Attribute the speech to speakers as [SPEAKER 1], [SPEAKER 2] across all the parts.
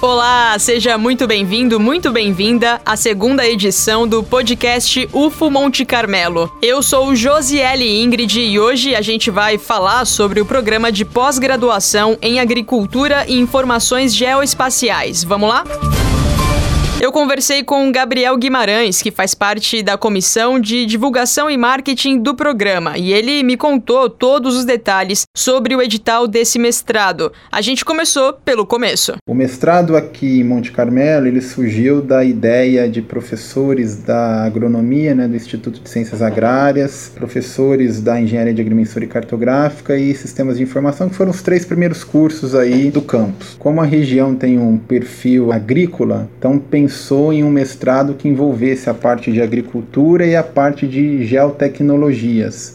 [SPEAKER 1] Olá, seja muito bem-vindo, muito bem-vinda à segunda edição do podcast UFO Monte Carmelo. Eu sou Josiele Ingrid e hoje a gente vai falar sobre o programa de pós-graduação em Agricultura e Informações Geoespaciais. Vamos lá? Eu conversei com Gabriel Guimarães, que faz parte da comissão de divulgação e marketing do programa, e ele me contou todos os detalhes sobre o edital desse mestrado. A gente começou pelo começo.
[SPEAKER 2] O mestrado aqui em Monte Carmelo, ele surgiu da ideia de professores da agronomia, né, do Instituto de Ciências Agrárias, professores da engenharia de agrimensura e cartográfica e sistemas de informação, que foram os três primeiros cursos aí do campus. Como a região tem um perfil agrícola, então pensou em um mestrado que envolvesse a parte de agricultura e a parte de geotecnologias.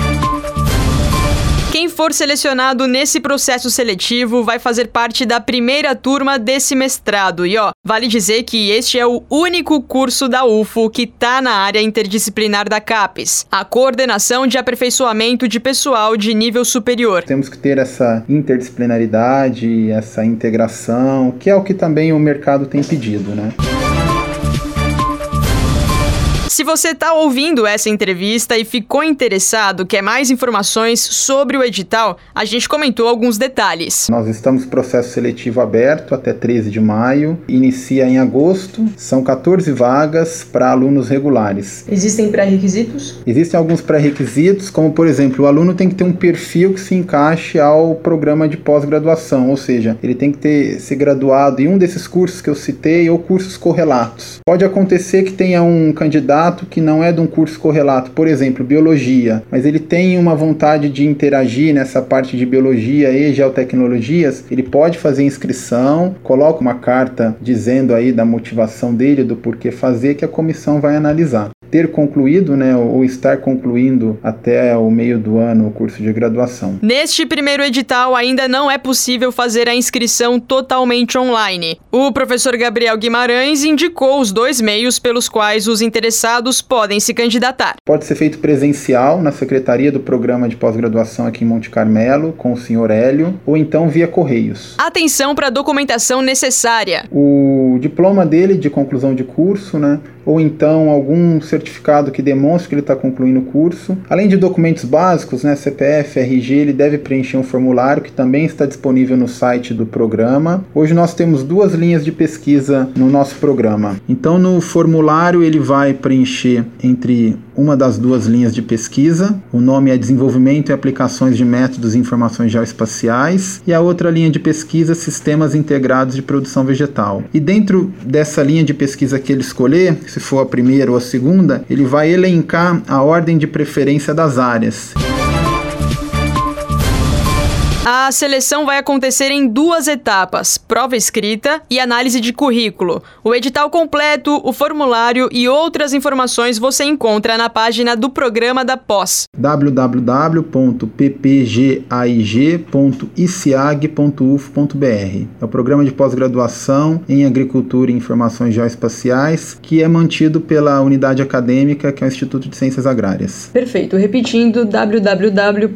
[SPEAKER 1] Quem for selecionado nesse processo seletivo vai fazer parte da primeira turma desse mestrado. E ó, vale dizer que este é o único curso da UFO que tá na área interdisciplinar da CAPES, a coordenação de aperfeiçoamento de pessoal de nível superior.
[SPEAKER 2] Temos que ter essa interdisciplinaridade, essa integração, que é o que também o mercado tem pedido, né?
[SPEAKER 1] Se você está ouvindo essa entrevista e ficou interessado, quer mais informações sobre o edital, a gente comentou alguns detalhes.
[SPEAKER 2] Nós estamos processo seletivo aberto até 13 de maio, inicia em agosto, são 14 vagas para alunos regulares.
[SPEAKER 1] Existem pré-requisitos?
[SPEAKER 2] Existem alguns pré-requisitos, como por exemplo, o aluno tem que ter um perfil que se encaixe ao programa de pós-graduação, ou seja, ele tem que ter se graduado em um desses cursos que eu citei ou cursos correlatos. Pode acontecer que tenha um candidato correlato que não é de um curso correlato, por exemplo, biologia, mas ele tem uma vontade de interagir nessa parte de biologia e geotecnologias, ele pode fazer inscrição, coloca uma carta dizendo aí da motivação dele, do porquê fazer, que a comissão vai analisar ter concluído, né, ou estar concluindo até o meio do ano o curso de graduação.
[SPEAKER 1] Neste primeiro edital ainda não é possível fazer a inscrição totalmente online. O professor Gabriel Guimarães indicou os dois meios pelos quais os interessados podem se candidatar.
[SPEAKER 2] Pode ser feito presencial na secretaria do programa de pós-graduação aqui em Monte Carmelo com o senhor Hélio, ou então via correios.
[SPEAKER 1] Atenção para a documentação necessária.
[SPEAKER 2] O diploma dele de conclusão de curso, né, ou então algum certificado que demonstre que ele está concluindo o curso. Além de documentos básicos, né, CPF, RG, ele deve preencher um formulário que também está disponível no site do programa. Hoje nós temos duas linhas de pesquisa no nosso programa. Então no formulário ele vai preencher entre uma das duas linhas de pesquisa, o nome é Desenvolvimento e Aplicações de Métodos e Informações Geoespaciais, e a outra linha de pesquisa Sistemas Integrados de Produção Vegetal. E dentro dessa linha de pesquisa que ele escolher, se for a primeira ou a segunda, ele vai elencar a ordem de preferência das áreas.
[SPEAKER 1] A seleção vai acontecer em duas etapas: prova escrita e análise de currículo. O edital completo, o formulário e outras informações você encontra na página do programa da pós.
[SPEAKER 2] www.ppgaig.iciag.uf.br. É o programa de pós-graduação em Agricultura e Informações Geoespaciais, que é mantido pela unidade acadêmica, que é o Instituto de Ciências Agrárias.
[SPEAKER 1] Perfeito. Repetindo, www.ppgaig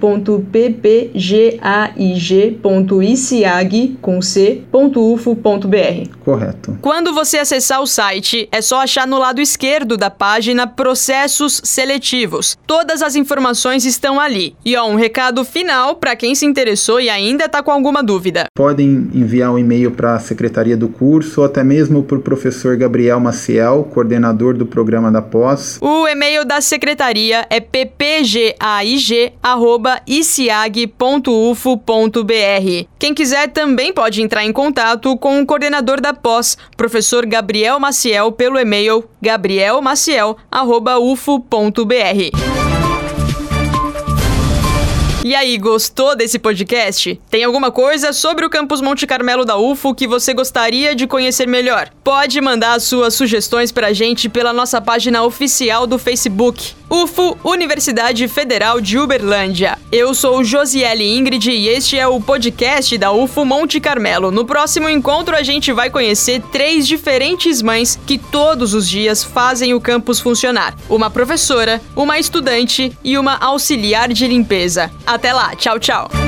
[SPEAKER 1] ig.iciag.ufo.br.
[SPEAKER 2] Correto.
[SPEAKER 1] Quando você acessar o site, é só achar no lado esquerdo da página Processos Seletivos. Todas as informações estão ali. E ó, um recado final para quem se interessou e ainda está com alguma dúvida.
[SPEAKER 2] Podem enviar um e-mail para a secretaria do curso ou até mesmo para o professor Gabriel Maciel, coordenador do programa da pós.
[SPEAKER 1] O e-mail da secretaria é ppgaig.iciag.ufo.br quem quiser também pode entrar em contato com o coordenador da pós, professor Gabriel Maciel, pelo e-mail gabrielmaciel.ufo.br. E aí, gostou desse podcast? Tem alguma coisa sobre o campus Monte Carmelo da UFO que você gostaria de conhecer melhor? Pode mandar suas sugestões pra gente pela nossa página oficial do Facebook. UFO Universidade Federal de Uberlândia. Eu sou Josiele Ingrid e este é o podcast da UFO Monte Carmelo. No próximo encontro a gente vai conhecer três diferentes mães que todos os dias fazem o campus funcionar: uma professora, uma estudante e uma auxiliar de limpeza. Até lá, tchau, tchau.